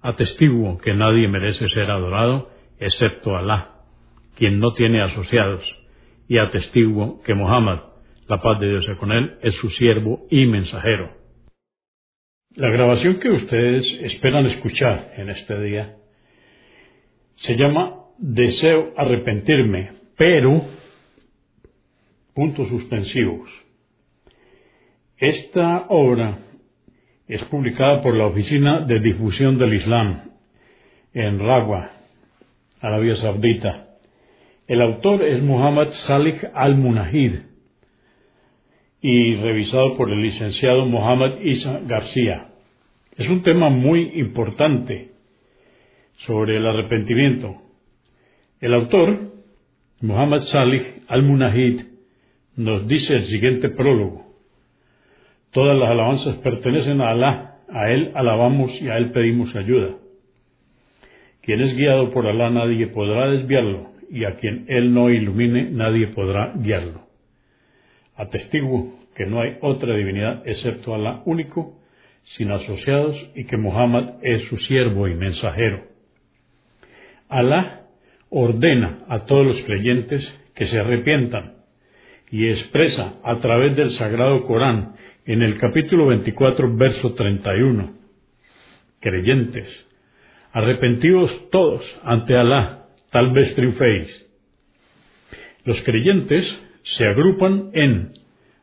Atestiguo que nadie merece ser adorado excepto Alá, quien no tiene asociados, y atestiguo que Muhammad, la paz de Dios sea con él, es su siervo y mensajero. La grabación que ustedes esperan escuchar en este día se llama Deseo arrepentirme, pero puntos suspensivos. Esta obra es publicada por la Oficina de Difusión del Islam en Ragua, Arabia Saudita. El autor es Muhammad Salih al-Munahid y revisado por el licenciado Muhammad Isa García. Es un tema muy importante sobre el arrepentimiento. El autor, Muhammad Salih al-Munahid, nos dice el siguiente prólogo. Todas las alabanzas pertenecen a Alá, a Él alabamos y a Él pedimos ayuda. Quien es guiado por Alá nadie podrá desviarlo, y a quien Él no ilumine nadie podrá guiarlo. Atestiguo que no hay otra divinidad excepto Alá único, sin asociados, y que Muhammad es su siervo y mensajero. Alá ordena a todos los creyentes que se arrepientan y expresa a través del sagrado Corán en el capítulo 24, verso 31. Creyentes, arrepentidos todos ante Alá, tal vez triunféis. Los creyentes se agrupan en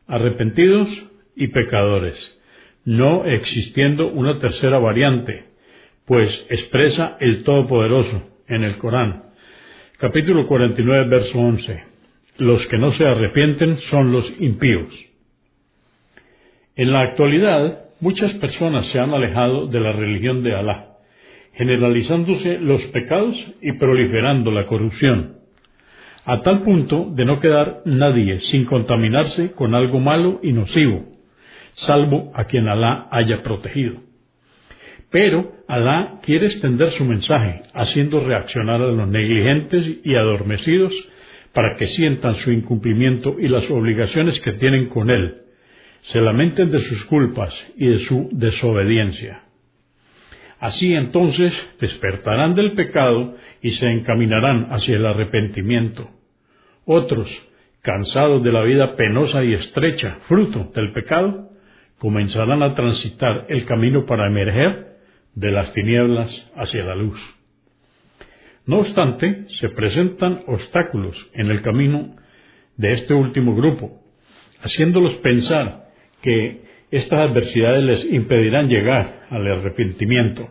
arrepentidos y pecadores, no existiendo una tercera variante, pues expresa el Todopoderoso en el Corán. Capítulo 49, verso 11. Los que no se arrepienten son los impíos. En la actualidad, muchas personas se han alejado de la religión de Alá, generalizándose los pecados y proliferando la corrupción, a tal punto de no quedar nadie sin contaminarse con algo malo y nocivo, salvo a quien Alá haya protegido. Pero Alá quiere extender su mensaje, haciendo reaccionar a los negligentes y adormecidos para que sientan su incumplimiento y las obligaciones que tienen con él, se lamenten de sus culpas y de su desobediencia. Así entonces despertarán del pecado y se encaminarán hacia el arrepentimiento. Otros, cansados de la vida penosa y estrecha, fruto del pecado, comenzarán a transitar el camino para emerger de las tinieblas hacia la luz. No obstante, se presentan obstáculos en el camino de este último grupo, haciéndolos pensar que estas adversidades les impedirán llegar al arrepentimiento.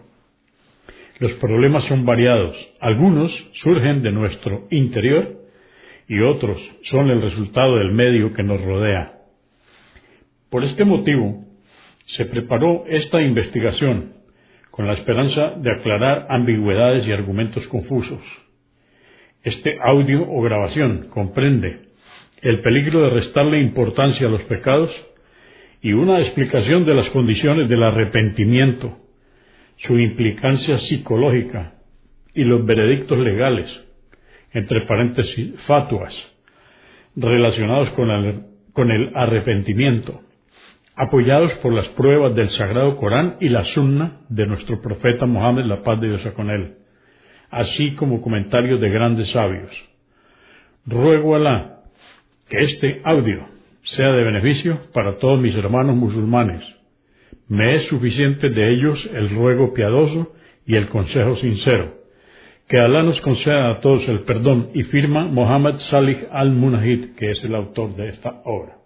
Los problemas son variados. Algunos surgen de nuestro interior y otros son el resultado del medio que nos rodea. Por este motivo, se preparó esta investigación con la esperanza de aclarar ambigüedades y argumentos confusos. Este audio o grabación comprende el peligro de restarle importancia a los pecados y una explicación de las condiciones del arrepentimiento, su implicancia psicológica y los veredictos legales, entre paréntesis, fatuas, relacionados con el, arrepentimiento, apoyados por las pruebas del Sagrado Corán y la Sunna de nuestro profeta Mohammed, la paz de Dios con él, así como comentarios de grandes sabios. Ruego a Alá que este audio sea de beneficio para todos mis hermanos musulmanes. Me es suficiente de ellos el ruego piadoso y el consejo sincero, Que Alá nos conceda a todos el perdón y firma Mohammed Salih al-Munahid, que es el autor de esta obra.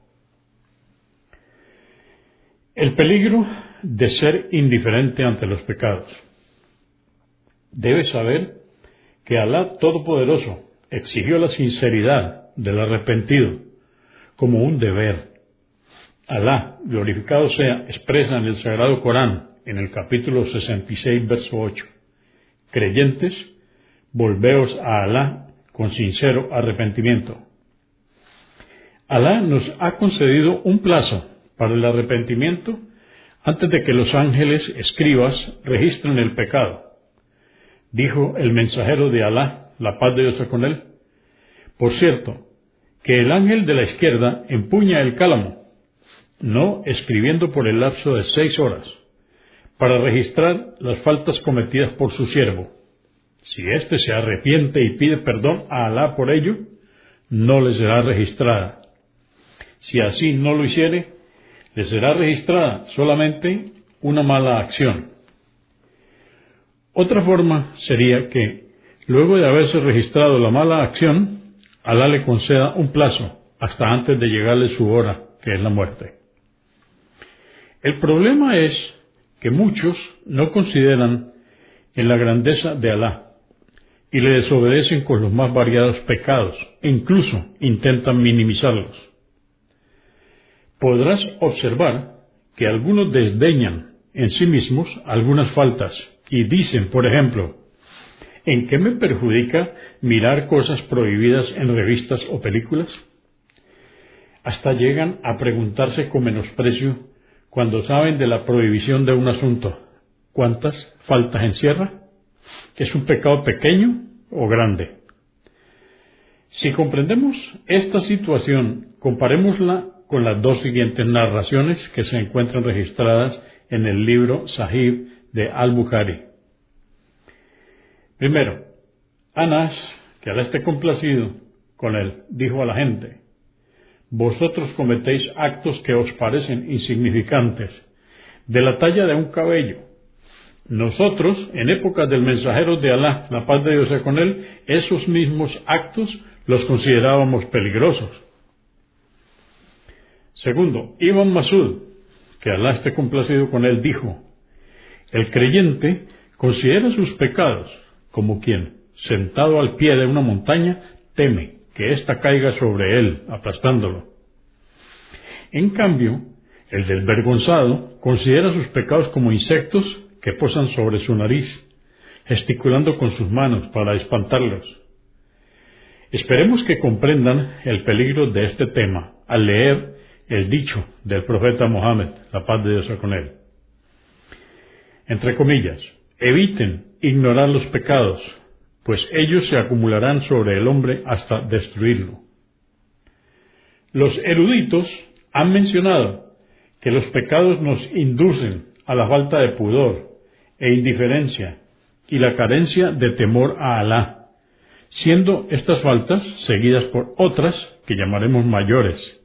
El peligro de ser indiferente ante los pecados. Debes saber que Alá Todopoderoso exigió la sinceridad del arrepentido como un deber. Alá, glorificado sea, expresa en el Sagrado Corán, en el capítulo 66, verso 8, Creyentes, volveos a Alá con sincero arrepentimiento. Alá nos ha concedido un plazo para el arrepentimiento antes de que los ángeles escribas registren el pecado. Dijo el mensajero de Alá, la paz de Dios con él. Por cierto, que el ángel de la izquierda empuña el cálamo, no escribiendo por el lapso de seis horas, para registrar las faltas cometidas por su siervo. Si éste se arrepiente y pide perdón a Alá por ello, no le será registrada. Si así no lo hiciere, le será registrada solamente una mala acción. Otra forma sería que, luego de haberse registrado la mala acción, Alá le conceda un plazo hasta antes de llegarle su hora, que es la muerte. El problema es que muchos no consideran en la grandeza de Alá y le desobedecen con los más variados pecados e incluso intentan minimizarlos. Podrás observar que algunos desdeñan en sí mismos algunas faltas y dicen, por ejemplo, ¿en qué me perjudica mirar cosas prohibidas en revistas o películas? Hasta llegan a preguntarse con menosprecio cuando saben de la prohibición de un asunto, ¿cuántas faltas encierra? ¿Es un pecado pequeño o grande? Si comprendemos esta situación, comparémosla con las dos siguientes narraciones que se encuentran registradas en el libro Sahib de Al-Bukhari. Primero, Anas, que al esté complacido con él, dijo a la gente, vosotros cometéis actos que os parecen insignificantes, de la talla de un cabello. Nosotros, en épocas del mensajero de Alá, la paz de Dios sea con él, esos mismos actos los considerábamos peligrosos. Segundo, Ibn Masud, que Alá esté complacido con él, dijo, el creyente considera sus pecados como quien, sentado al pie de una montaña, teme que ésta caiga sobre él, aplastándolo. En cambio, el desvergonzado considera sus pecados como insectos que posan sobre su nariz, gesticulando con sus manos para espantarlos. Esperemos que comprendan el peligro de este tema al leer el dicho del profeta Mohammed, la paz de Dios con él. Entre comillas, eviten ignorar los pecados, pues ellos se acumularán sobre el hombre hasta destruirlo. Los eruditos han mencionado que los pecados nos inducen a la falta de pudor e indiferencia y la carencia de temor a Alá, siendo estas faltas seguidas por otras que llamaremos mayores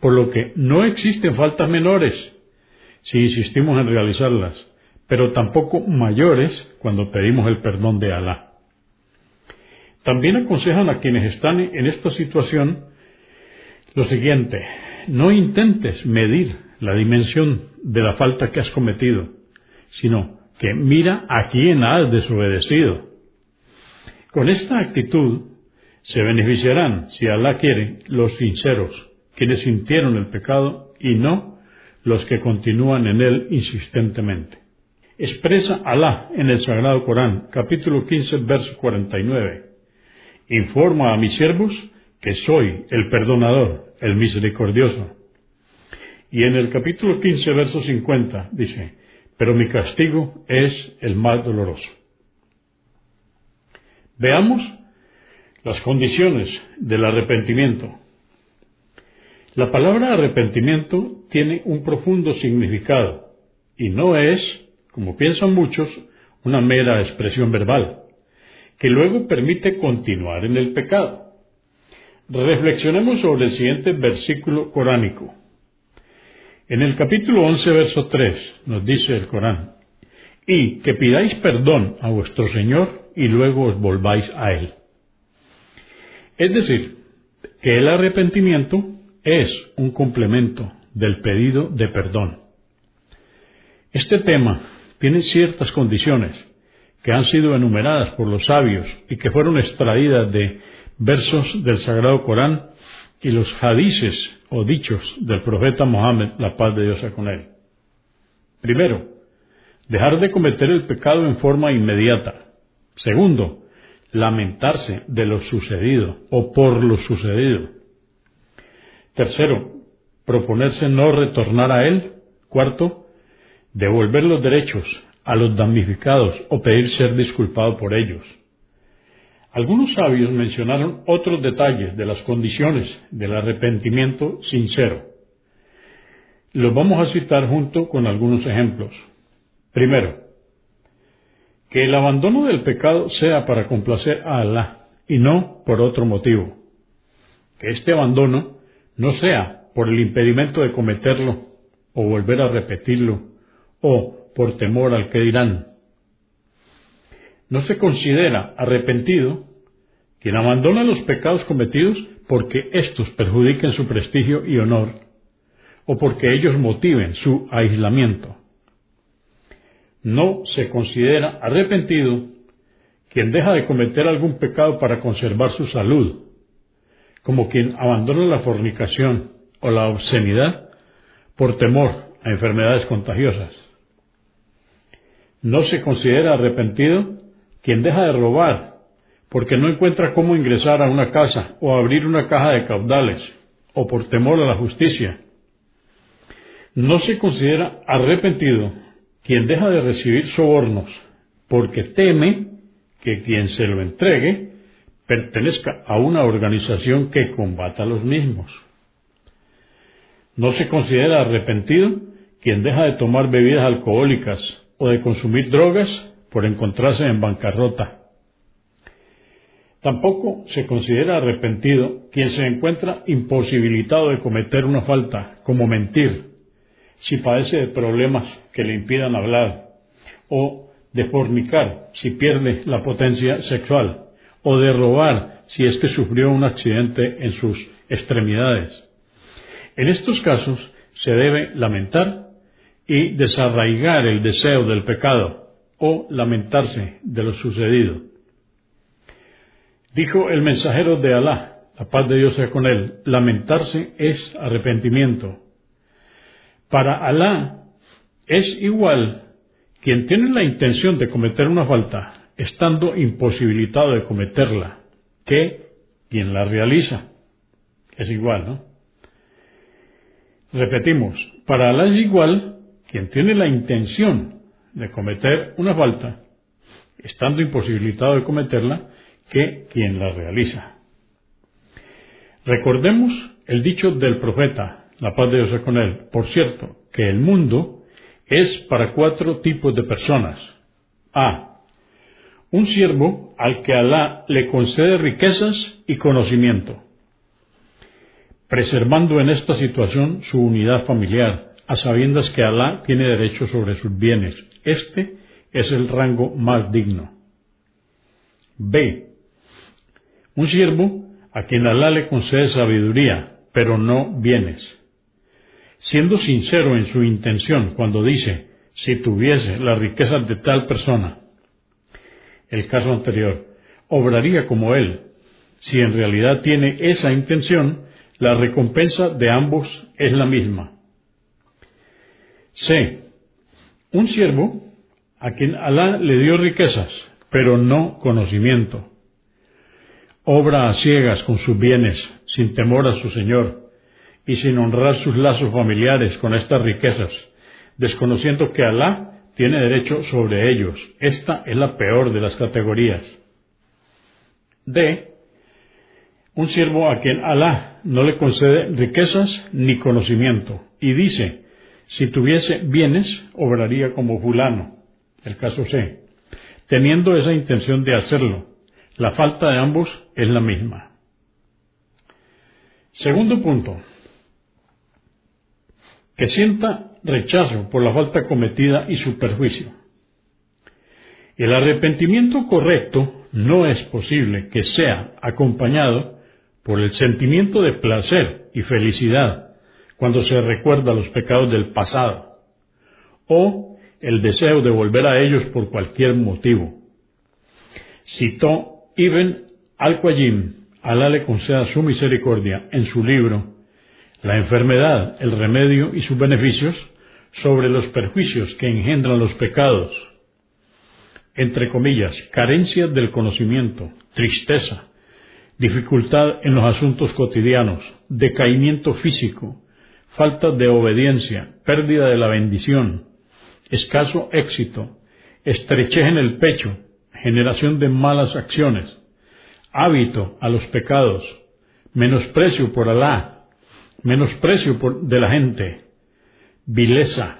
por lo que no existen faltas menores si insistimos en realizarlas, pero tampoco mayores cuando pedimos el perdón de Alá. También aconsejan a quienes están en esta situación lo siguiente, no intentes medir la dimensión de la falta que has cometido, sino que mira a quién has desobedecido. Con esta actitud se beneficiarán, si Alá quiere, los sinceros, quienes sintieron el pecado y no los que continúan en él insistentemente. Expresa Alá en el Sagrado Corán, capítulo 15, verso 49. Informa a mis siervos que soy el perdonador, el misericordioso. Y en el capítulo 15, verso 50 dice, pero mi castigo es el más doloroso. Veamos las condiciones del arrepentimiento. La palabra arrepentimiento tiene un profundo significado y no es, como piensan muchos, una mera expresión verbal, que luego permite continuar en el pecado. Reflexionemos sobre el siguiente versículo coránico. En el capítulo 11, verso 3, nos dice el Corán, y que pidáis perdón a vuestro Señor y luego os volváis a Él. Es decir, que el arrepentimiento es un complemento del pedido de perdón. Este tema tiene ciertas condiciones que han sido enumeradas por los sabios y que fueron extraídas de versos del Sagrado Corán y los hadices o dichos del profeta Mohammed, la paz de Dios con él. Primero, dejar de cometer el pecado en forma inmediata. Segundo, lamentarse de lo sucedido o por lo sucedido. Tercero, proponerse no retornar a él. Cuarto, devolver los derechos a los damnificados o pedir ser disculpado por ellos. Algunos sabios mencionaron otros detalles de las condiciones del arrepentimiento sincero. Los vamos a citar junto con algunos ejemplos. Primero, que el abandono del pecado sea para complacer a Alá y no por otro motivo. Que este abandono no sea por el impedimento de cometerlo o volver a repetirlo o por temor al que dirán. No se considera arrepentido quien abandona los pecados cometidos porque éstos perjudiquen su prestigio y honor, o porque ellos motiven su aislamiento. No se considera arrepentido quien deja de cometer algún pecado para conservar su salud, como quien abandona la fornicación o la obscenidad por temor a enfermedades contagiosas. No se considera arrepentido quien deja de robar porque no encuentra cómo ingresar a una casa o abrir una caja de caudales, o por temor a la justicia. No se considera arrepentido quien deja de recibir sobornos, porque teme que quien se lo entregue pertenezca a una organización que combata a los mismos. No se considera arrepentido quien deja de tomar bebidas alcohólicas o de consumir drogas por encontrarse en bancarrota Tampoco se considera arrepentido quien se encuentra imposibilitado de cometer una falta, como mentir, si padece de problemas que le impidan hablar, o de fornicar si pierde la potencia sexual, o de robar si es que sufrió un accidente en sus extremidades. En estos casos se debe lamentar y desarraigar el deseo del pecado o lamentarse de lo sucedido. Dijo el mensajero de Alá, la paz de Dios sea con él, lamentarse es arrepentimiento. Para Alá es igual quien tiene la intención de cometer una falta, estando imposibilitado de cometerla, que quien la realiza. Es igual, ¿no? Repetimos, para Alá es igual quien tiene la intención de cometer una falta, estando imposibilitado de cometerla, que quien la realiza. Recordemos el dicho del profeta, la paz de Dios con él, por cierto, que el mundo es para cuatro tipos de personas. A. Un siervo al que Alá le concede riquezas y conocimiento, preservando en esta situación su unidad familiar, a sabiendas que Alá tiene derecho sobre sus bienes. Este es el rango más digno. B un siervo a quien Alá le concede sabiduría, pero no bienes. Siendo sincero en su intención cuando dice, si tuviese la riqueza de tal persona, el caso anterior, obraría como él. Si en realidad tiene esa intención, la recompensa de ambos es la misma. C. Un siervo a quien Alá le dio riquezas, pero no conocimiento obra a ciegas con sus bienes, sin temor a su Señor, y sin honrar sus lazos familiares con estas riquezas, desconociendo que Alá tiene derecho sobre ellos. Esta es la peor de las categorías. D. Un siervo a quien Alá no le concede riquezas ni conocimiento, y dice, si tuviese bienes, obraría como fulano. El caso C. Teniendo esa intención de hacerlo, la falta de ambos es la misma. Segundo punto, que sienta rechazo por la falta cometida y su perjuicio. El arrepentimiento correcto no es posible que sea acompañado por el sentimiento de placer y felicidad cuando se recuerda los pecados del pasado, o el deseo de volver a ellos por cualquier motivo. Citó Ibn al-Qayyim, Alá le conceda su misericordia, en su libro La enfermedad, el remedio y sus beneficios, sobre los perjuicios que engendran los pecados, entre comillas, carencia del conocimiento, tristeza, dificultad en los asuntos cotidianos, decaimiento físico, falta de obediencia, pérdida de la bendición, escaso éxito, estrechez en el pecho, generación de malas acciones, hábito a los pecados, menosprecio por Alá, menosprecio por, de la gente, vileza,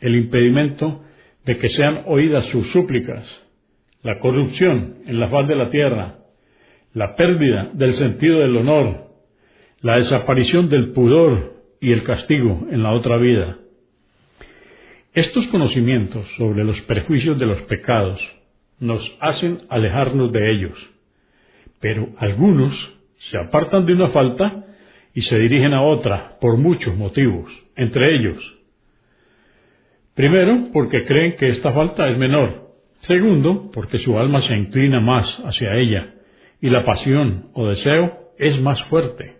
el impedimento de que sean oídas sus súplicas, la corrupción en la faz de la tierra, la pérdida del sentido del honor, la desaparición del pudor y el castigo en la otra vida. Estos conocimientos sobre los prejuicios de los pecados nos hacen alejarnos de ellos, pero algunos se apartan de una falta y se dirigen a otra por muchos motivos, entre ellos Primero, porque creen que esta falta es menor. Segundo, porque su alma se inclina más hacia ella y la pasión o deseo es más fuerte.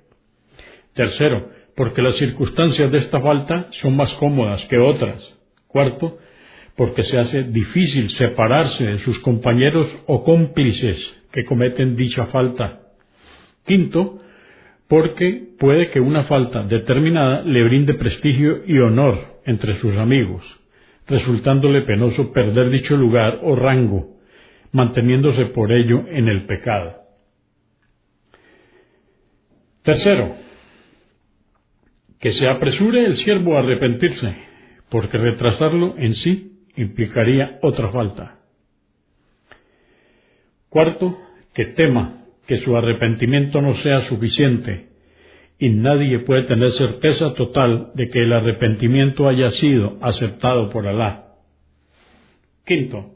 Tercero, porque las circunstancias de esta falta son más cómodas que otras. Cuarto, porque se hace difícil separarse de sus compañeros o cómplices que cometen dicha falta. Quinto, porque puede que una falta determinada le brinde prestigio y honor entre sus amigos resultándole penoso perder dicho lugar o rango, manteniéndose por ello en el pecado. Tercero, que se apresure el siervo a arrepentirse, porque retrasarlo en sí implicaría otra falta. Cuarto, que tema que su arrepentimiento no sea suficiente y nadie puede tener certeza total de que el arrepentimiento haya sido aceptado por Alá. Quinto,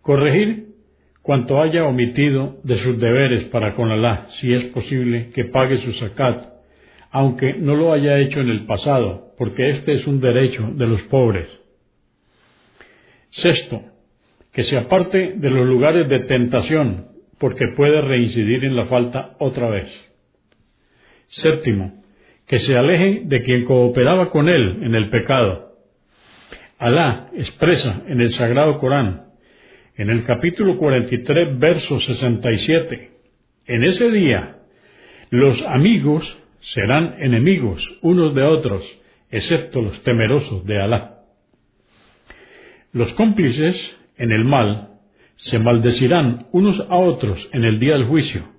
corregir cuanto haya omitido de sus deberes para con Alá, si es posible que pague su zakat, aunque no lo haya hecho en el pasado, porque este es un derecho de los pobres. Sexto, que se aparte de los lugares de tentación, porque puede reincidir en la falta otra vez. Séptimo, que se aleje de quien cooperaba con él en el pecado. Alá expresa en el Sagrado Corán, en el capítulo 43, verso 67, en ese día los amigos serán enemigos unos de otros, excepto los temerosos de Alá. Los cómplices en el mal se maldecirán unos a otros en el día del juicio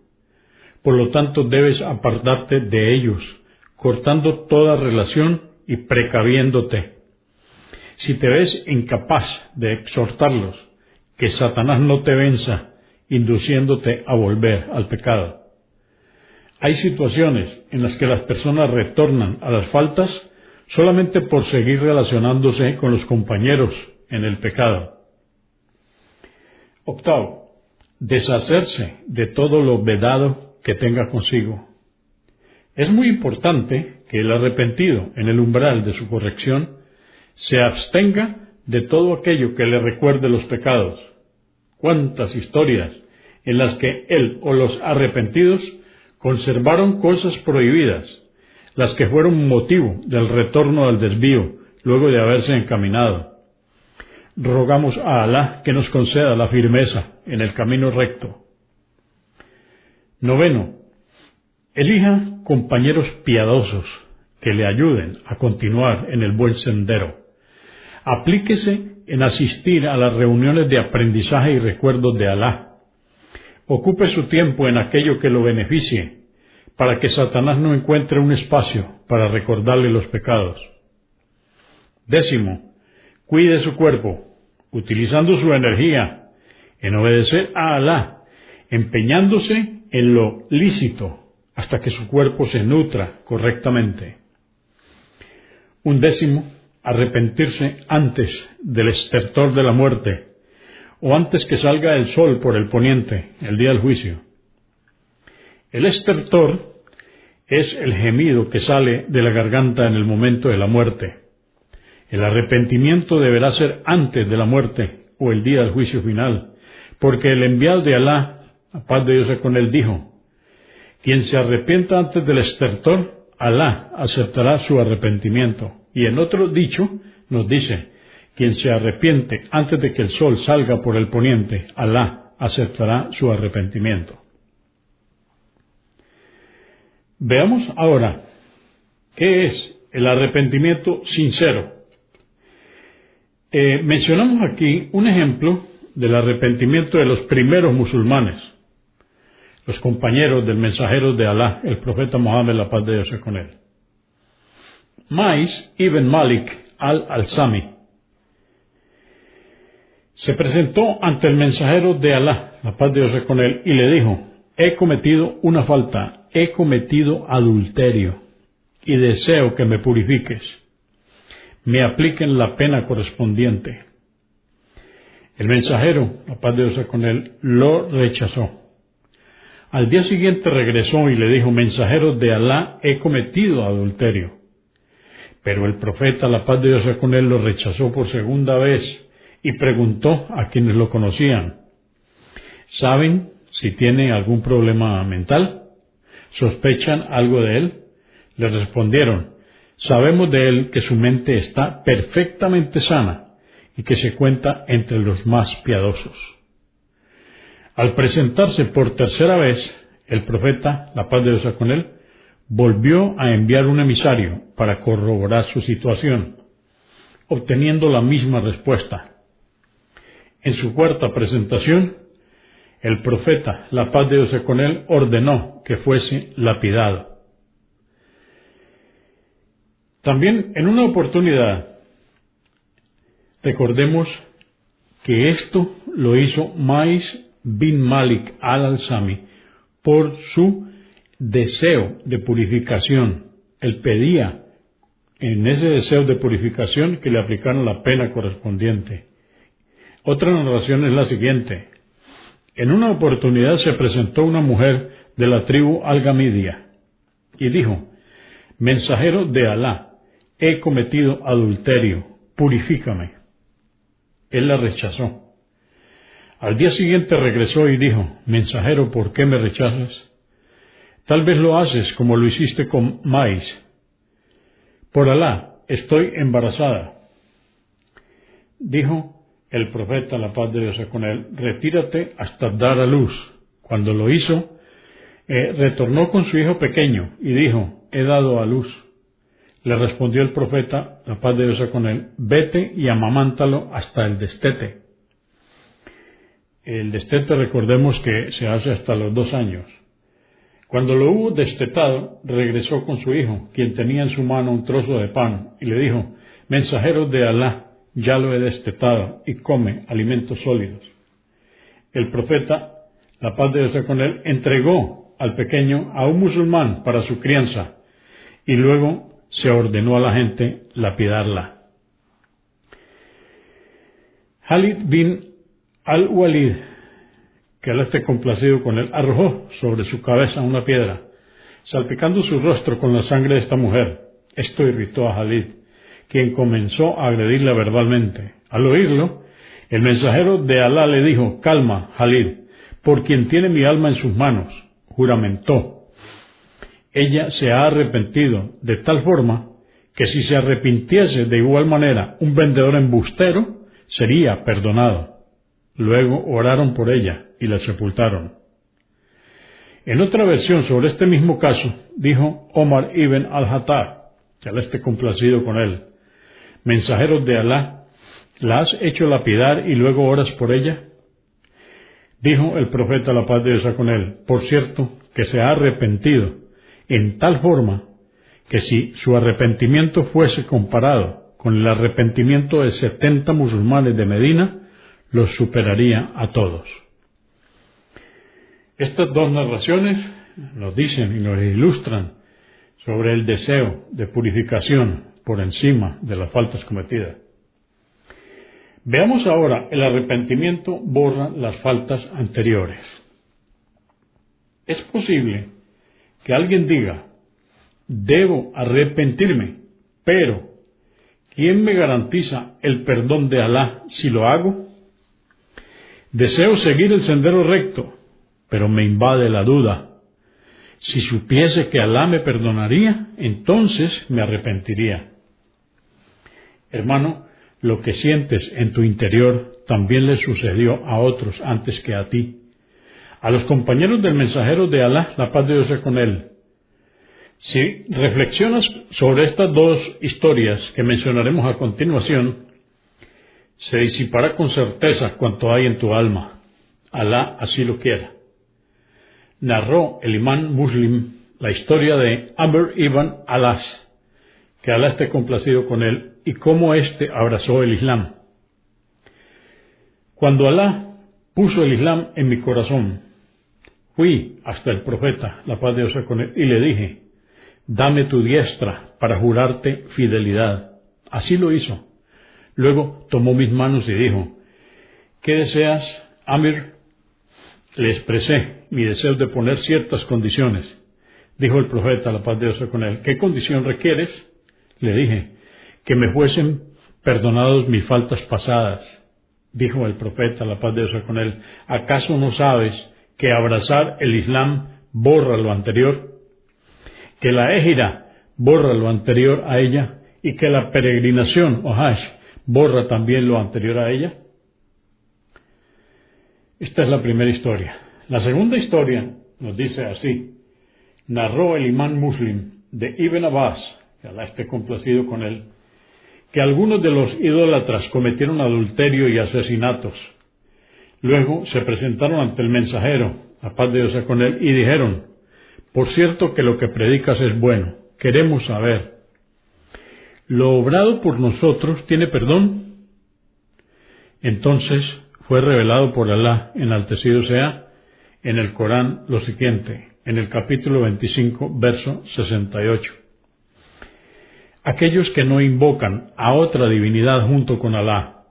por lo tanto debes apartarte de ellos, cortando toda relación y precaviéndote. Si te ves incapaz de exhortarlos, que Satanás no te venza, induciéndote a volver al pecado. Hay situaciones en las que las personas retornan a las faltas solamente por seguir relacionándose con los compañeros en el pecado. Octavo, deshacerse de todo lo vedado que tenga consigo. Es muy importante que el arrepentido en el umbral de su corrección se abstenga de todo aquello que le recuerde los pecados. ¿Cuántas historias en las que él o los arrepentidos conservaron cosas prohibidas, las que fueron motivo del retorno al desvío luego de haberse encaminado? Rogamos a Alá que nos conceda la firmeza en el camino recto Noveno, elija compañeros piadosos que le ayuden a continuar en el buen sendero. Aplíquese en asistir a las reuniones de aprendizaje y recuerdos de Alá. Ocupe su tiempo en aquello que lo beneficie, para que Satanás no encuentre un espacio para recordarle los pecados. Décimo, cuide su cuerpo, utilizando su energía en obedecer a Alá, empeñándose en lo lícito hasta que su cuerpo se nutra correctamente. Un décimo, arrepentirse antes del estertor de la muerte, o antes que salga el sol por el poniente, el día del juicio. El estertor es el gemido que sale de la garganta en el momento de la muerte. El arrepentimiento deberá ser antes de la muerte o el día del juicio final, porque el enviado de Alá, la paz de Dios con él, dijo, quien se arrepienta antes del estertor, Alá aceptará su arrepentimiento. Y en otro dicho nos dice, quien se arrepiente antes de que el sol salga por el poniente, Alá aceptará su arrepentimiento. Veamos ahora qué es el arrepentimiento sincero. Eh, mencionamos aquí un ejemplo del arrepentimiento de los primeros musulmanes, los compañeros del mensajero de Alá, el profeta Mohammed, la paz de Dios con él. Mais ibn Malik al-Alsami se presentó ante el mensajero de Alá, la paz de Dios con él, y le dijo, he cometido una falta, he cometido adulterio, y deseo que me purifiques me apliquen la pena correspondiente. El mensajero, la paz de Dios con él, lo rechazó. Al día siguiente regresó y le dijo, mensajero de Alá, he cometido adulterio. Pero el profeta, la paz de Dios con él, lo rechazó por segunda vez y preguntó a quienes lo conocían, ¿saben si tiene algún problema mental? ¿Sospechan algo de él? Le respondieron, Sabemos de él que su mente está perfectamente sana y que se cuenta entre los más piadosos. Al presentarse por tercera vez, el profeta, la paz de Dios con él, volvió a enviar un emisario para corroborar su situación, obteniendo la misma respuesta. En su cuarta presentación, el profeta, la paz de Dios con él, ordenó que fuese lapidado. También en una oportunidad, recordemos que esto lo hizo Mais bin Malik al-Alsami por su deseo de purificación. Él pedía en ese deseo de purificación que le aplicaran la pena correspondiente. Otra narración es la siguiente. En una oportunidad se presentó una mujer de la tribu Al-Gamidia y dijo, Mensajero de Alá, he cometido adulterio, purifícame. Él la rechazó. Al día siguiente regresó y dijo, mensajero, ¿por qué me rechazas? Tal vez lo haces como lo hiciste con maíz. Por Alá, estoy embarazada. Dijo el profeta, la paz de Dios con él, retírate hasta dar a luz. Cuando lo hizo, eh, retornó con su hijo pequeño y dijo, he dado a luz. Le respondió el profeta, la paz de Dios con él, vete y amamántalo hasta el destete. El destete recordemos que se hace hasta los dos años. Cuando lo hubo destetado, regresó con su hijo, quien tenía en su mano un trozo de pan, y le dijo, mensajero de Alá, ya lo he destetado, y come alimentos sólidos. El profeta, la paz de Dios con él, entregó al pequeño a un musulmán para su crianza, y luego se ordenó a la gente lapidarla. Halid bin al-Walid, que él esté complacido con él, arrojó sobre su cabeza una piedra, salpicando su rostro con la sangre de esta mujer. Esto irritó a Halid, quien comenzó a agredirla verbalmente. Al oírlo, el mensajero de Alá le dijo, calma, Halid, por quien tiene mi alma en sus manos, juramentó ella se ha arrepentido de tal forma que si se arrepintiese de igual manera un vendedor embustero, sería perdonado. Luego oraron por ella y la sepultaron. En otra versión sobre este mismo caso, dijo Omar ibn al-Hattab, que al esté complacido con él, mensajeros de Alá, ¿la has hecho lapidar y luego oras por ella? Dijo el profeta la paz de Dios con él, por cierto, que se ha arrepentido en tal forma que si su arrepentimiento fuese comparado con el arrepentimiento de setenta musulmanes de Medina, los superaría a todos. Estas dos narraciones nos dicen y nos ilustran sobre el deseo de purificación por encima de las faltas cometidas. Veamos ahora, el arrepentimiento borra las faltas anteriores. Es posible que alguien diga, debo arrepentirme, pero ¿quién me garantiza el perdón de Alá si lo hago? Deseo seguir el sendero recto, pero me invade la duda. Si supiese que Alá me perdonaría, entonces me arrepentiría. Hermano, lo que sientes en tu interior también le sucedió a otros antes que a ti. A los compañeros del mensajero de Alá, la paz de Dios sea con él. Si reflexionas sobre estas dos historias que mencionaremos a continuación, se disipará con certeza cuanto hay en tu alma. Alá así lo quiera. Narró el imán muslim la historia de Amr ibn Alas, que Alá esté complacido con él, y cómo éste abrazó el Islam. Cuando Alá puso el Islam en mi corazón, fui hasta el profeta, la paz de Dios con él, y le dije, dame tu diestra para jurarte fidelidad. Así lo hizo. Luego tomó mis manos y dijo, ¿qué deseas, Amir? Le expresé mi deseo de poner ciertas condiciones. Dijo el profeta, la paz de Dios con él, ¿qué condición requieres? Le dije, que me fuesen perdonados mis faltas pasadas. Dijo el profeta, la paz de Dios con él, ¿acaso no sabes que abrazar el Islam borra lo anterior? Que la égira borra lo anterior a ella y que la peregrinación o hash borra también lo anterior a ella? Esta es la primera historia. La segunda historia nos dice así. Narró el imán muslim de Ibn Abbas, que Alá esté complacido con él, que algunos de los idólatras cometieron adulterio y asesinatos. Luego se presentaron ante el mensajero, a paz de Dios con él, y dijeron, por cierto que lo que predicas es bueno, queremos saber, ¿lo obrado por nosotros tiene perdón? Entonces fue revelado por Alá, enaltecido sea, en el Corán lo siguiente, en el capítulo 25, verso 68. Aquellos que no invocan a otra divinidad junto con Alá,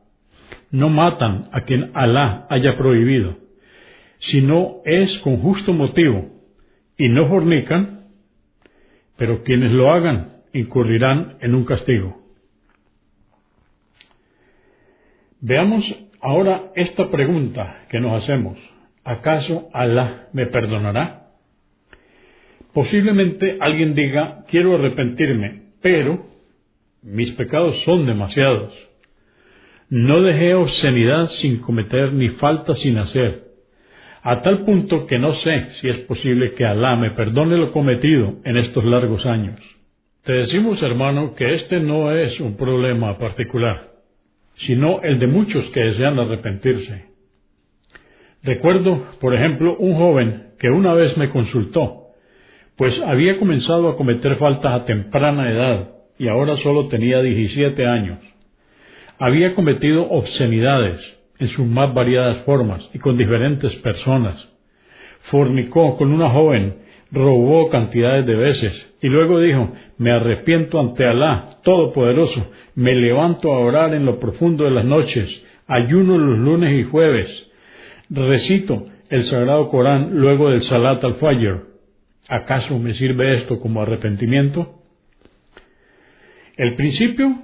no matan a quien Alá haya prohibido, sino es con justo motivo, y no fornican, pero quienes lo hagan incurrirán en un castigo. Veamos Ahora, esta pregunta que nos hacemos, ¿acaso Alá me perdonará? Posiblemente alguien diga, quiero arrepentirme, pero mis pecados son demasiados. No dejé obscenidad sin cometer ni falta sin hacer, a tal punto que no sé si es posible que Alá me perdone lo cometido en estos largos años. Te decimos, hermano, que este no es un problema particular sino el de muchos que desean arrepentirse. Recuerdo, por ejemplo, un joven que una vez me consultó, pues había comenzado a cometer faltas a temprana edad y ahora solo tenía 17 años. Había cometido obscenidades en sus más variadas formas y con diferentes personas. Fornicó con una joven, robó cantidades de veces y luego dijo, me arrepiento ante Alá Todopoderoso, me levanto a orar en lo profundo de las noches, ayuno los lunes y jueves, recito el Sagrado Corán luego del Salat al-Fajr. ¿Acaso me sirve esto como arrepentimiento? El principio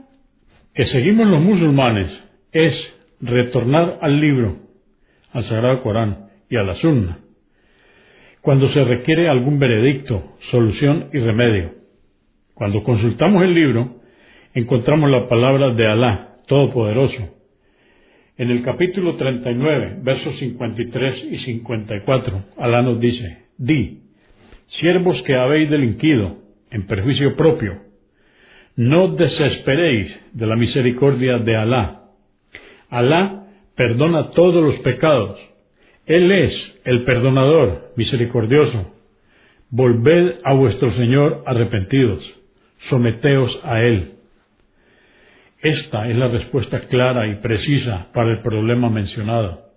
que seguimos los musulmanes es retornar al libro, al Sagrado Corán y a la Sunna, cuando se requiere algún veredicto, solución y remedio. Cuando consultamos el libro, encontramos la palabra de Alá, Todopoderoso. En el capítulo 39, versos 53 y 54, Alá nos dice, Di, siervos que habéis delinquido en perjuicio propio, no desesperéis de la misericordia de Alá. Alá perdona todos los pecados. Él es el perdonador misericordioso. Volved a vuestro Señor arrepentidos. Someteos a Él. Esta es la respuesta clara y precisa para el problema mencionado.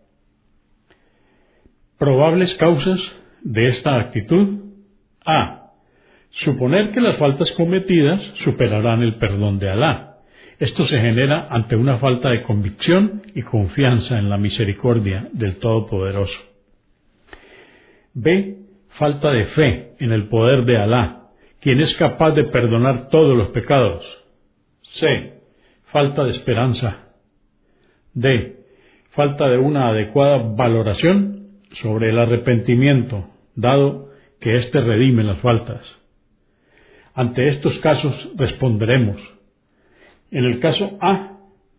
¿Probables causas de esta actitud? A. Suponer que las faltas cometidas superarán el perdón de Alá Esto se genera ante una falta de convicción y confianza en la misericordia del Todopoderoso. B. Falta de fe en el poder de Alá, quien es capaz de perdonar todos los pecados. C. Falta de esperanza. D. Falta de una adecuada valoración sobre el arrepentimiento, dado que éste redime las faltas. Ante estos casos responderemos. En el caso A,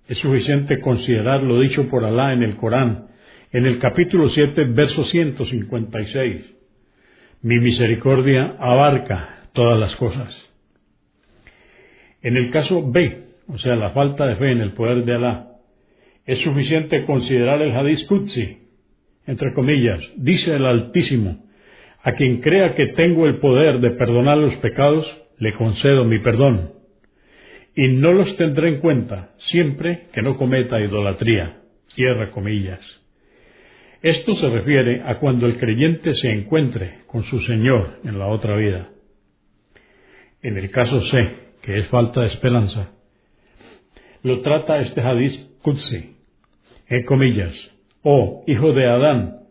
es suficiente considerar lo dicho por Alá en el Corán, en el capítulo 7, verso 156. Mi misericordia abarca todas las cosas. En el caso B, o sea, la falta de fe en el poder de Alá, es suficiente considerar el Hadith Qudsi, entre comillas, dice el Altísimo, a quien crea que tengo el poder de perdonar los pecados, le concedo mi perdón, y no los tendré en cuenta siempre que no cometa idolatría. Cierra comillas. Esto se refiere a cuando el creyente se encuentre con su Señor en la otra vida. En el caso C, que es falta de esperanza, lo trata este hadith Qudsi, en comillas, oh hijo de Adán,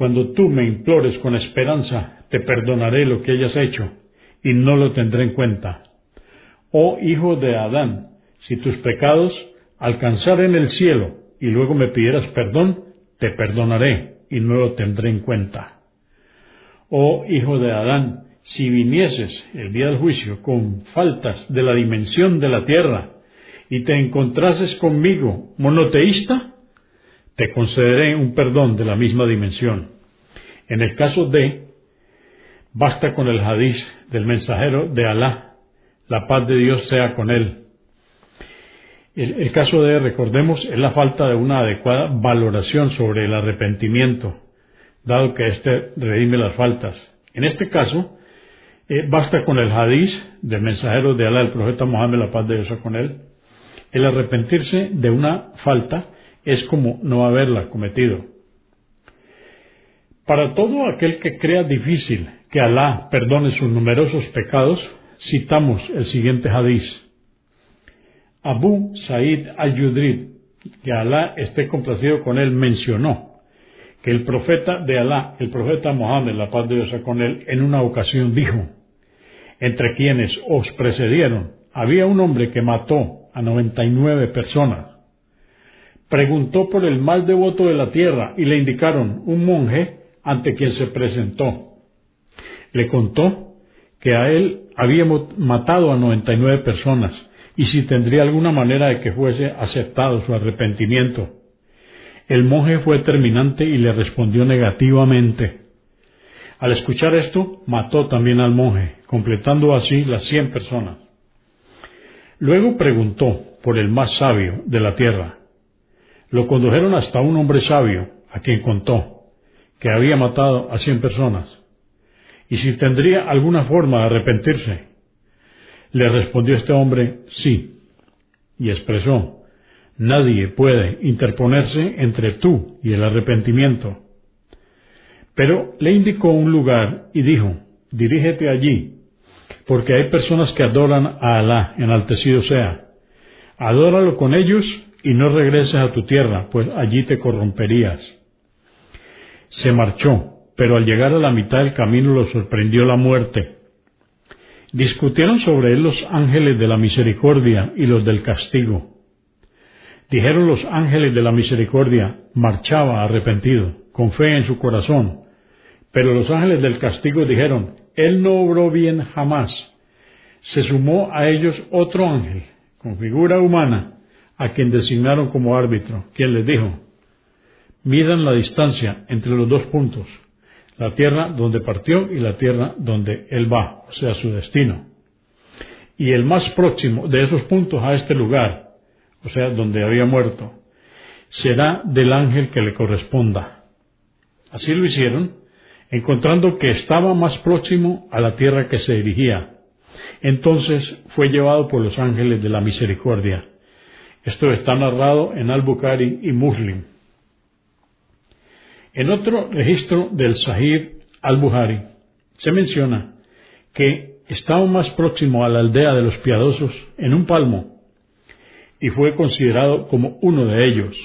cuando tú me implores con esperanza, te perdonaré lo que hayas hecho y no lo tendré en cuenta. Oh hijo de Adán, si tus pecados alcanzaren el cielo y luego me pidieras perdón, te perdonaré y no lo tendré en cuenta. Oh hijo de Adán, si vinieses el día del juicio con faltas de la dimensión de la tierra y te encontrases conmigo monoteísta, te concederé un perdón de la misma dimensión. En el caso de Basta con el hadiz del mensajero de Alá, la paz de Dios sea con él. El, caso de, recordemos, es la falta de una adecuada valoración sobre el arrepentimiento, dado que éste redime las faltas. En este caso, eh, basta con el hadiz del mensajero de Alá, el profeta Mohammed, la paz de Dios sea con él. El arrepentirse de una falta es como no haberla cometido. Para todo aquel que crea difícil que Alá perdone sus numerosos pecados, citamos el siguiente hadiz. Abu Said al-Yudrid, que Alá esté complacido con él, mencionó que el profeta de Alá, el profeta Mohammed, la paz de Dios con él, en una ocasión dijo, entre quienes os precedieron, había un hombre que mató a 99 personas. Preguntó por el más devoto de la tierra y le indicaron un monje ante quien se presentó le contó que a él había matado a 99 personas y si tendría alguna manera de que fuese aceptado su arrepentimiento. El monje fue terminante y le respondió negativamente. Al escuchar esto, mató también al monje, completando así las cien personas. Luego preguntó por el más sabio de la tierra. Lo condujeron hasta un hombre sabio, a quien contó que había matado a cien personas y si tendría alguna forma de arrepentirse. Le respondió este hombre, sí, y expresó, nadie puede interponerse entre tú y el arrepentimiento. Pero le indicó un lugar y dijo, dirígete allí, porque hay personas que adoran a Alá, enaltecido sea. Adóralo con ellos y no regreses a tu tierra, pues allí te corromperías. Se marchó pero al llegar a la mitad del camino lo sorprendió la muerte. Discutieron sobre él los ángeles de la misericordia y los del castigo. Dijeron los ángeles de la misericordia, marchaba arrepentido, con fe en su corazón. Pero los ángeles del castigo dijeron, él no obró bien jamás. Se sumó a ellos otro ángel, con figura humana, a quien designaron como árbitro, quien les dijo, midan la distancia entre los dos puntos la tierra donde partió y la tierra donde él va, o sea, su destino. Y el más próximo de esos puntos a este lugar, o sea, donde había muerto, será del ángel que le corresponda. Así lo hicieron, encontrando que estaba más próximo a la tierra que se dirigía. Entonces fue llevado por los ángeles de la misericordia. Esto está narrado en Al-Bukhari y Muslim. En otro registro del Sahih al-Buhari se menciona que estaba más próximo a la aldea de los piadosos en un palmo y fue considerado como uno de ellos.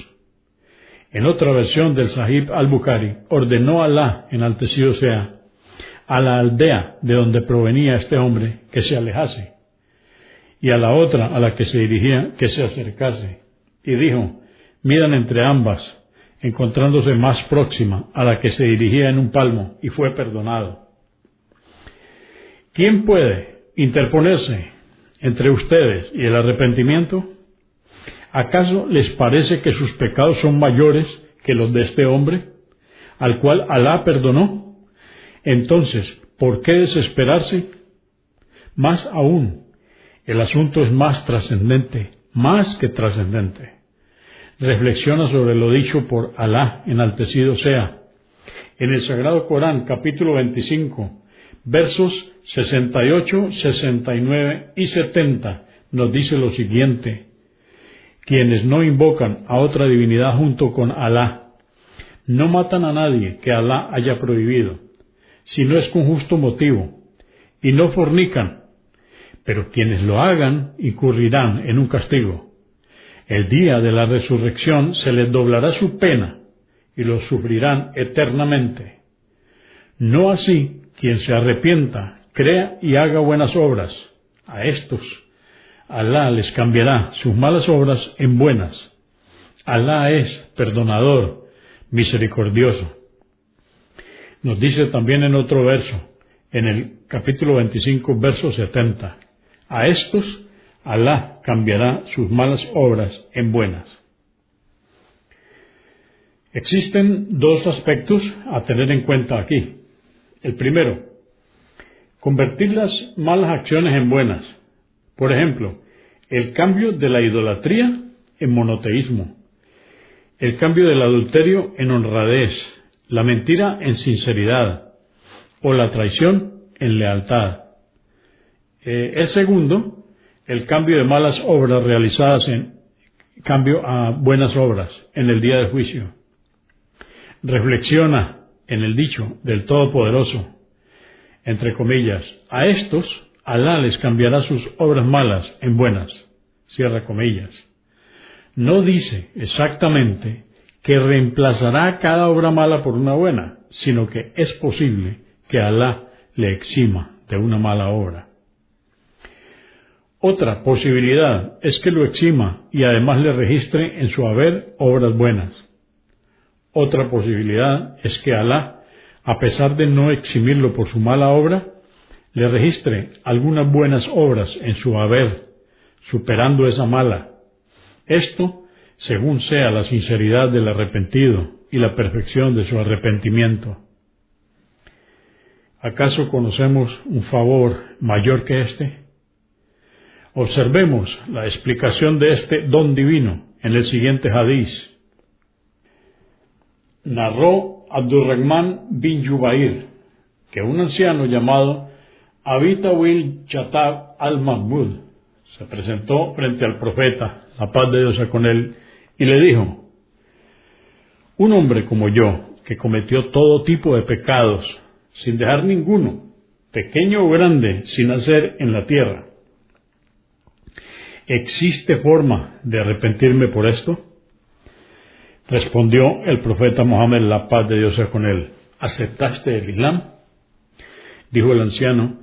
En otra versión del Sahib al-Bukhari, ordenó Alá, enaltecido sea, a la aldea de donde provenía este hombre que se alejase, y a la otra a la que se dirigía que se acercase, y dijo, miran entre ambas, encontrándose más próxima a la que se dirigía en un palmo, y fue perdonado. ¿Quién puede interponerse entre ustedes y el arrepentimiento? ¿Acaso les parece que sus pecados son mayores que los de este hombre, al cual Alá perdonó? Entonces, ¿por qué desesperarse? Más aún, el asunto es más trascendente, más que trascendente. Reflexiona sobre lo dicho por Alá, enaltecido sea. En el Sagrado Corán, capítulo 25, versos 68, 69 y 70, nos dice lo siguiente quienes no invocan a otra divinidad junto con Alá, no matan a nadie que Alá haya prohibido, si no es con justo motivo, y no fornican, pero quienes lo hagan incurrirán en un castigo. El día de la resurrección se les doblará su pena y lo sufrirán eternamente. No así quien se arrepienta, crea y haga buenas obras. A estos Alá les cambiará sus malas obras en buenas. Alá es perdonador, misericordioso. Nos dice también en otro verso, en el capítulo 25, verso 70, a estos Alá cambiará sus malas obras en buenas. Existen dos aspectos a tener en cuenta aquí. El primero, convertir las malas acciones en buenas por ejemplo, el cambio de la idolatría en monoteísmo, el cambio del adulterio en honradez, la mentira en sinceridad o la traición en lealtad. Eh, el segundo, el cambio de malas obras realizadas en cambio a buenas obras en el día del juicio. Reflexiona en el dicho del Todopoderoso, entre comillas, a estos Alá les cambiará sus obras malas en buenas. Cierra comillas. No dice exactamente que reemplazará cada obra mala por una buena, sino que es posible que Alá le exima de una mala obra. Otra posibilidad es que lo exima y además le registre en su haber obras buenas. Otra posibilidad es que Alá, a pesar de no eximirlo por su mala obra, le registre algunas buenas obras en su haber, superando esa mala. Esto según sea la sinceridad del arrepentido y la perfección de su arrepentimiento. ¿Acaso conocemos un favor mayor que este? Observemos la explicación de este don divino en el siguiente hadiz. Narró Abdurrahman bin Yubair que un anciano llamado Will Chatab al-Mahmud se presentó frente al profeta, la paz de Dios con él, y le dijo, un hombre como yo, que cometió todo tipo de pecados, sin dejar ninguno, pequeño o grande, sin hacer en la tierra, ¿existe forma de arrepentirme por esto? Respondió el profeta Mohammed, la paz de Dios con él, ¿aceptaste el Islam? Dijo el anciano,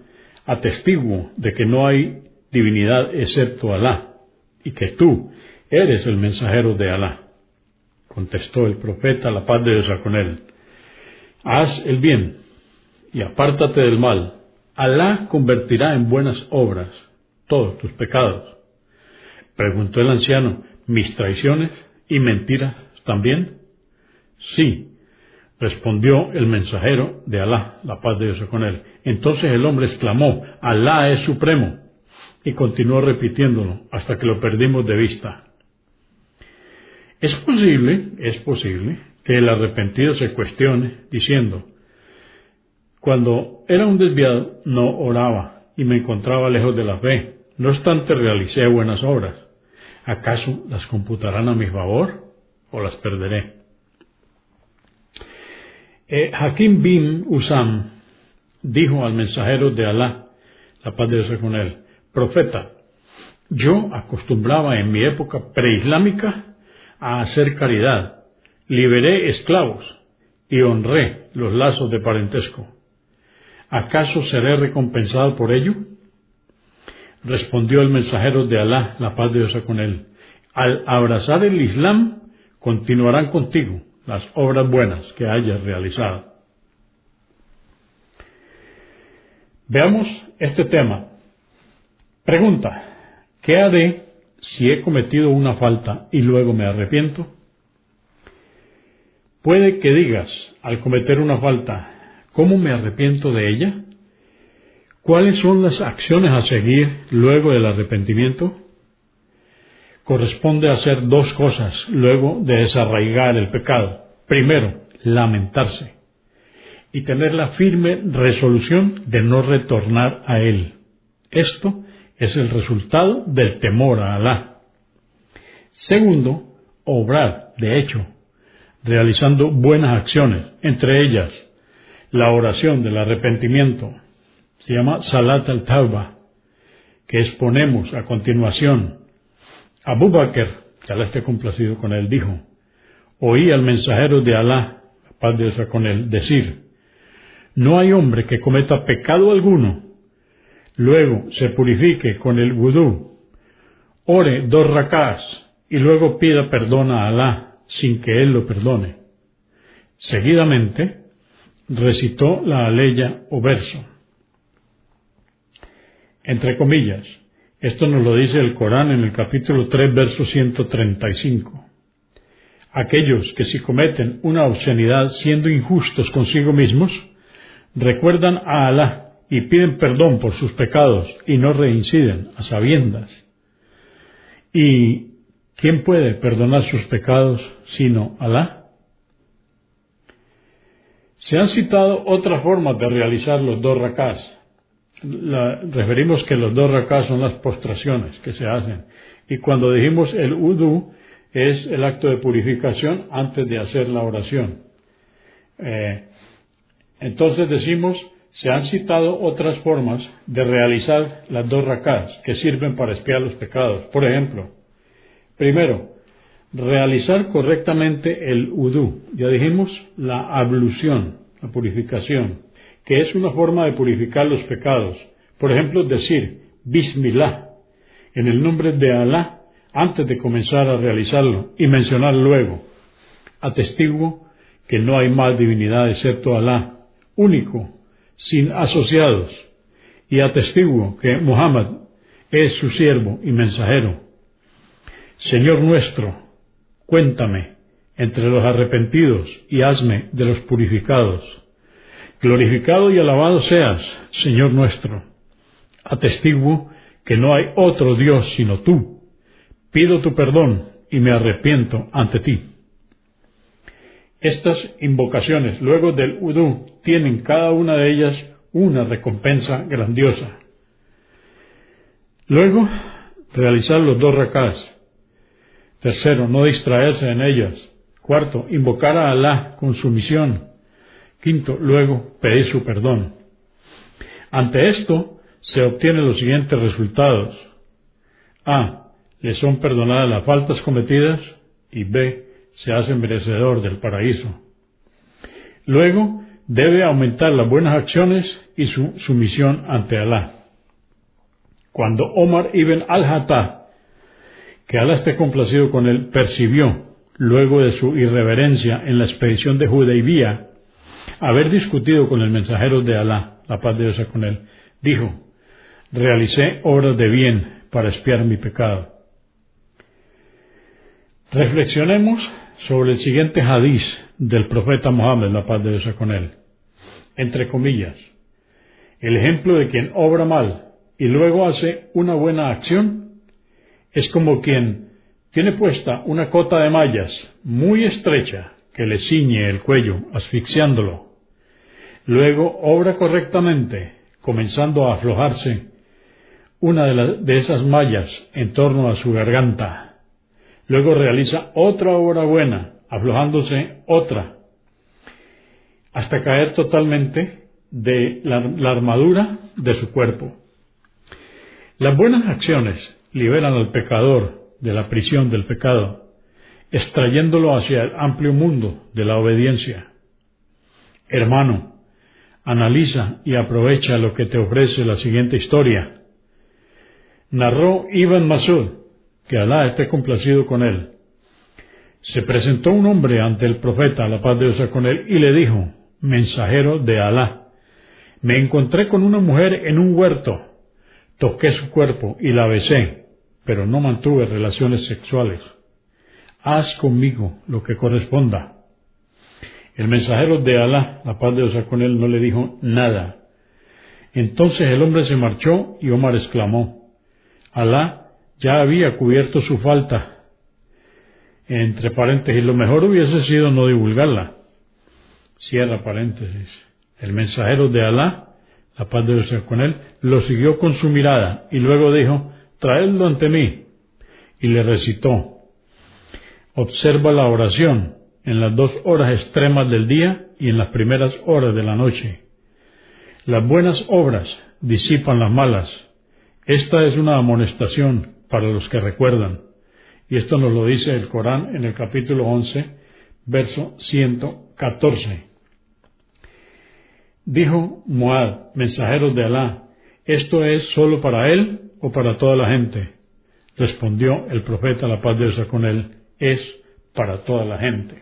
atestiguo de que no hay divinidad excepto Alá, y que tú eres el mensajero de Alá. Contestó el profeta, la paz de Dios con él. Haz el bien y apártate del mal. Alá convertirá en buenas obras todos tus pecados. Preguntó el anciano, ¿mis traiciones y mentiras también? Sí, respondió el mensajero de Alá, la paz de Dios con él. Entonces el hombre exclamó, Alá es supremo, y continuó repitiéndolo hasta que lo perdimos de vista. Es posible, es posible, que el arrepentido se cuestione diciendo, cuando era un desviado no oraba y me encontraba lejos de la fe, no obstante realicé buenas obras. ¿Acaso las computarán a mi favor o las perderé? Eh, Hakim bin Usam dijo al mensajero de Alá, la paz de Dios con él, profeta, Yo acostumbraba en mi época preislámica a hacer caridad, liberé esclavos y honré los lazos de parentesco. ¿Acaso seré recompensado por ello? Respondió el mensajero de Alá, la paz de Dios con él. Al abrazar el Islam, continuarán contigo las obras buenas que hayas realizado. Veamos este tema. Pregunta, ¿qué haré si he cometido una falta y luego me arrepiento? Puede que digas, al cometer una falta, ¿cómo me arrepiento de ella? ¿Cuáles son las acciones a seguir luego del arrepentimiento? Corresponde hacer dos cosas luego de desarraigar el pecado. Primero, lamentarse y tener la firme resolución de no retornar a él. Esto es el resultado del temor a Alá. Segundo, obrar, de hecho, realizando buenas acciones, entre ellas la oración del arrepentimiento, se llama Salat al-Tauba, que exponemos a continuación. Abu Bakr, que Alá esté complacido con él, dijo, oí al mensajero de Alá, paz de Dios con él, decir, no hay hombre que cometa pecado alguno, luego se purifique con el vudú, ore dos rakás y luego pida perdón a Alá sin que él lo perdone. Seguidamente, recitó la aleya o verso. Entre comillas, esto nos lo dice el Corán en el capítulo 3, verso 135. Aquellos que si cometen una obscenidad siendo injustos consigo mismos, recuerdan a Alá y piden perdón por sus pecados y no reinciden a sabiendas. ¿Y quién puede perdonar sus pecados sino Alá? Se han citado otras formas de realizar los dos rakás. Referimos que los dos rakás son las postraciones que se hacen. Y cuando dijimos el udú, es el acto de purificación antes de hacer la oración. Eh, entonces decimos, se han citado otras formas de realizar las dos rakás que sirven para espiar los pecados. Por ejemplo, primero, realizar correctamente el udú. Ya dijimos la ablución, la purificación, que es una forma de purificar los pecados. Por ejemplo, decir Bismillah en el nombre de Alá antes de comenzar a realizarlo y mencionar luego, atestiguo que no hay más divinidad excepto Alá único, sin asociados, y atestiguo que Muhammad es su siervo y mensajero. Señor nuestro, cuéntame entre los arrepentidos y hazme de los purificados. Glorificado y alabado seas, Señor nuestro. Atestiguo que no hay otro Dios sino tú. Pido tu perdón y me arrepiento ante ti. Estas invocaciones, luego del udú, tienen cada una de ellas una recompensa grandiosa. Luego, realizar los dos rakás. Tercero, no distraerse en ellas. Cuarto, invocar a Alá con sumisión. Quinto, luego, pedir su perdón. Ante esto, se obtienen los siguientes resultados. A. Le son perdonadas las faltas cometidas. Y B se hace merecedor del paraíso. Luego, debe aumentar las buenas acciones y su sumisión ante Alá. Cuando Omar ibn al-Hattah, que Alá esté complacido con él, percibió, luego de su irreverencia en la expedición de Judeibía, haber discutido con el mensajero de Alá, la paz de Dios con él, dijo, realicé obras de bien para espiar mi pecado. Reflexionemos sobre el siguiente hadiz del profeta Mohammed, la paz de Dios con él. Entre comillas, el ejemplo de quien obra mal y luego hace una buena acción es como quien tiene puesta una cota de mallas muy estrecha que le ciñe el cuello, asfixiándolo. Luego obra correctamente, comenzando a aflojarse una de, esas mallas en torno a su garganta Luego realiza otra obra buena, aflojándose otra, hasta caer totalmente de la, armadura de su cuerpo. Las buenas acciones liberan al pecador de la prisión del pecado, extrayéndolo hacia el amplio mundo de la obediencia. Hermano, analiza y aprovecha lo que te ofrece la siguiente historia. Narró Ibn Masud, que Alá esté complacido con él. Se presentó un hombre ante el profeta, la paz de Dios con él, y le dijo, mensajero de Alá, me encontré con una mujer en un huerto, toqué su cuerpo y la besé, pero no mantuve relaciones sexuales. Haz conmigo lo que corresponda. El mensajero de Alá, la paz de Dios con él, no le dijo nada. Entonces el hombre se marchó y Omar exclamó, Alá ya había cubierto su falta. Entre paréntesis, lo mejor hubiese sido no divulgarla. Cierra paréntesis. El mensajero de Alá, la paz de Dios con él, lo siguió con su mirada y luego dijo, traedlo ante mí. Y le recitó, observa la oración en las dos horas extremas del día y en las primeras horas de la noche. Las buenas obras disipan las malas. Esta es una amonestación para los que recuerdan. Y esto nos lo dice el Corán en el capítulo 11, verso 114. Dijo Muad, mensajeros de Alá, ¿esto es solo para él o para toda la gente? Respondió el profeta, la paz de Dios con él, es para toda la gente.